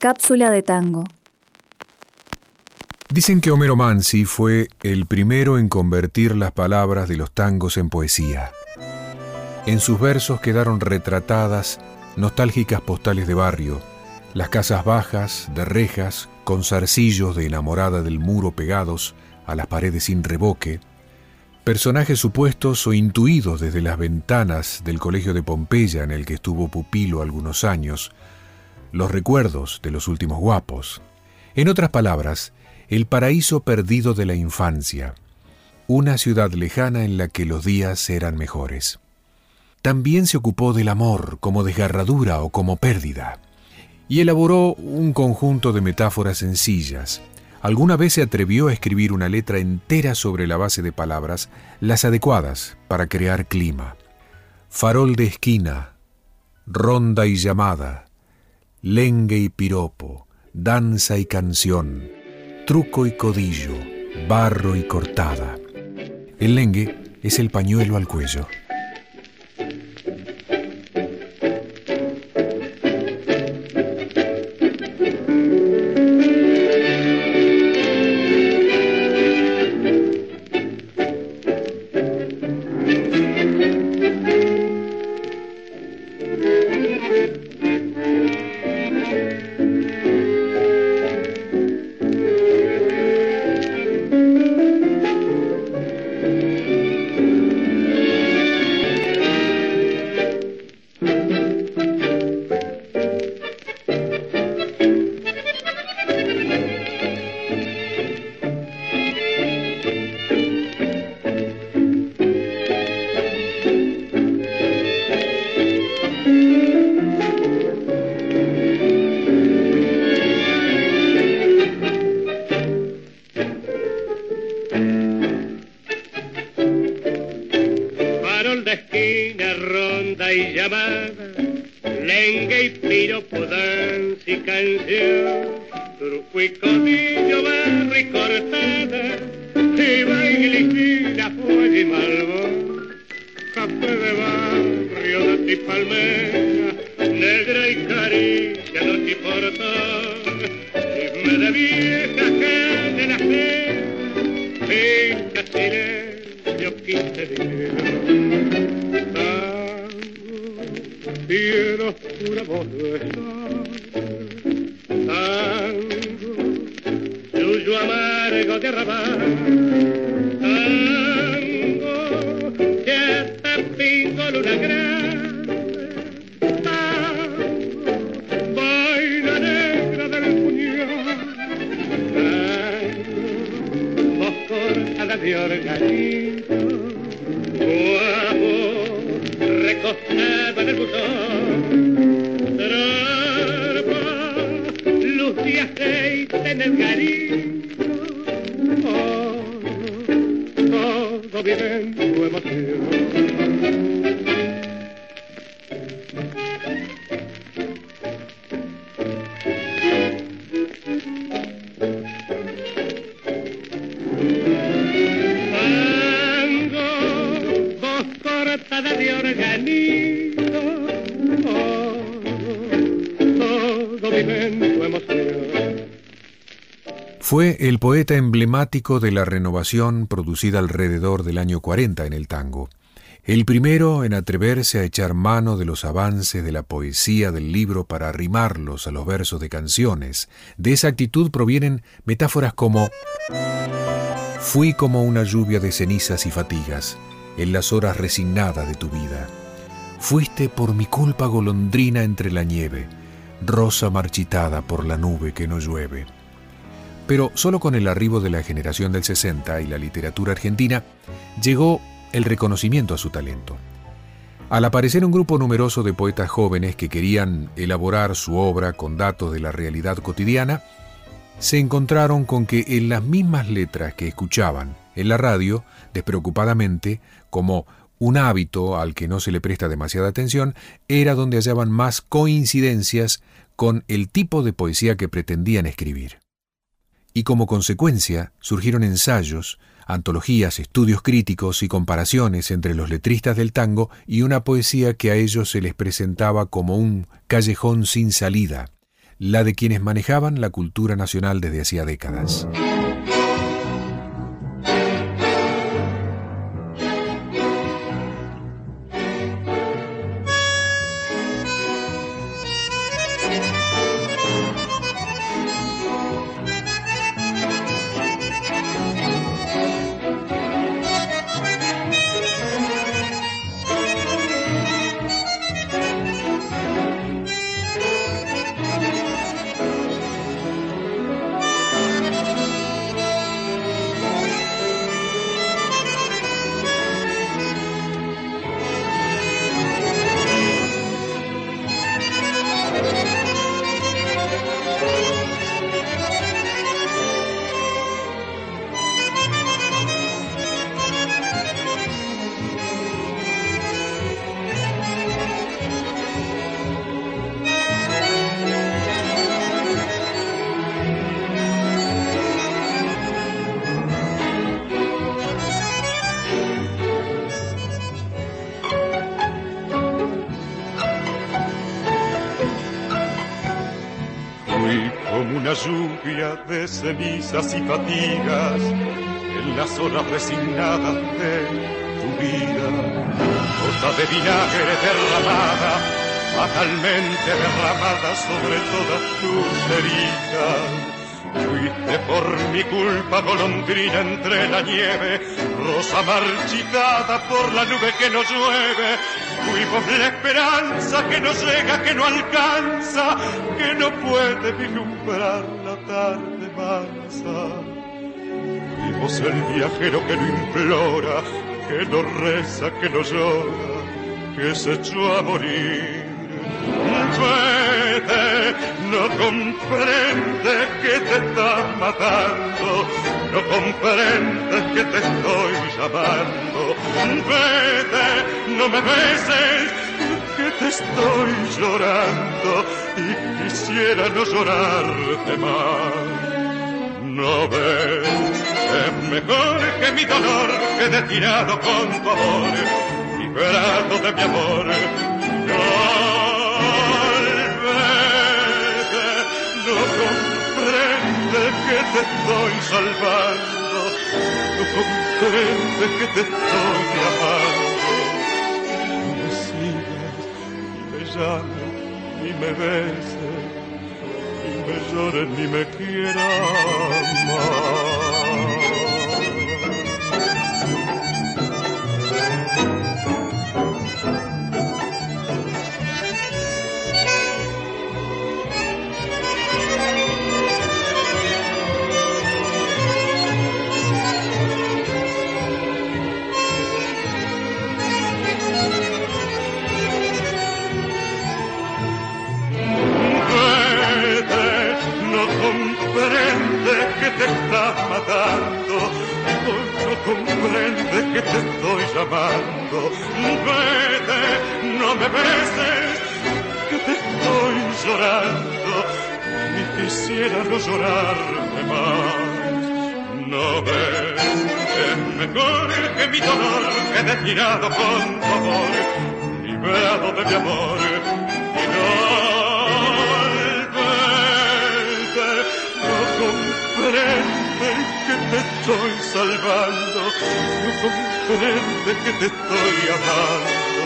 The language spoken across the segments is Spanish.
Cápsula de tango. Dicen que Homero Mansi fue el primero en convertir las palabras de los tangos en poesía. En sus versos quedaron retratadas nostálgicas postales de barrio, las casas bajas, de rejas, con zarcillos de enamorada del muro pegados a las paredes sin revoque, personajes supuestos o intuidos desde las ventanas del colegio de Pompeya en el que estuvo pupilo algunos años, los recuerdos de los últimos guapos. En otras palabras, el paraíso perdido de la infancia, una ciudad lejana en la que los días eran mejores. También se ocupó del amor como desgarradura o como pérdida, y elaboró un conjunto de metáforas sencillas. Alguna vez se atrevió a escribir una letra entera sobre la base de palabras, las adecuadas para crear clima. Farol de esquina, ronda y llamada, lengue y piropo, danza y canción, truco y codillo, barro y cortada. El lengue es el pañuelo al cuello. y llamada, lenga y piropo, danza y canción, truco y codillo, barra y cortada, y baile y la y malvo, café de barrio, de ti palmera, negra y carilla, no te importa, chisme de vieja que de la fe, pinta silencio, quince días cielo oscura vos no. Tango, suyo amargo de arrabal. Tango, que está pingo luna grande. Tango, vaina negra del puñal. Tango, vos cortada de organi. aceite en el cariño. Oh, oh todo vive en tu emoción. Fue el poeta emblemático de la renovación producida alrededor del año 40 en el tango. El primero en atreverse a echar mano de los avances de la poesía del libro para arrimarlos a los versos de canciones. De esa actitud provienen metáforas como Fui como una lluvia de cenizas y fatigas en las horas resignadas de tu vida. Fuiste por mi culpa golondrina entre la nieve, rosa marchitada por la nube que no llueve. Pero solo con el arribo de la generación del 60 y la literatura argentina llegó el reconocimiento a su talento. Al aparecer un grupo numeroso de poetas jóvenes que querían elaborar su obra con datos de la realidad cotidiana, se encontraron con que en las mismas letras que escuchaban en la radio, despreocupadamente, como un hábito al que no se le presta demasiada atención, era donde hallaban más coincidencias con el tipo de poesía que pretendían escribir y como consecuencia surgieron ensayos, antologías, estudios críticos y comparaciones entre los letristas del tango y una poesía que a ellos se les presentaba como un callejón sin salida, la de quienes manejaban la cultura nacional desde hacía décadas. Cenizas y fatigas en las horas resignadas de tu vida. Gota de vinagre derramada, fatalmente derramada sobre todas tus heridas. Fuiste por mi culpa golondrina entre la nieve, rosa marchitada por la nube que no llueve. Fuimos la esperanza que no llega, que no alcanza, que no puede vislumbrar la tarde Vimos el viajero que no implora, que no reza, que no llora, que se echó a morir. Vete, no comprende que te está matando, no comprende que te estoy llamando. Vete, no me beses, que te estoy llorando y quisiera no llorarte más no ves, es mejor que mi dolor quede tirado con tu amor, liberado de mi amor. Te estoy salvando, no comprende que te estoy amando. No me sigas, ni me llames, ni me beses me lloren ni me quieran más. No comprende que te estoy llamando. Vete, no me beses, que te estoy llorando y quisiera no llorarte más. No ves, es mejor que mi dolor quede tirado con tu amor, liberado de mi amor y no comprende que te estoy salvando, no comprende que te estoy amando.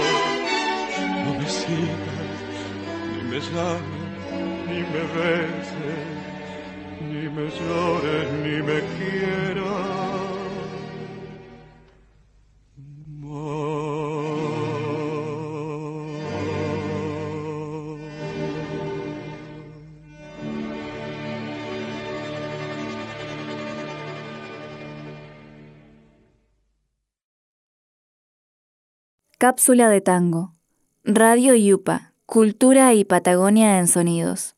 No me sigas, ni me llames, ni me beses, ni me llores, ni me quieras. Cápsula de tango. Radio Yupa. Cultura y Patagonia en sonidos.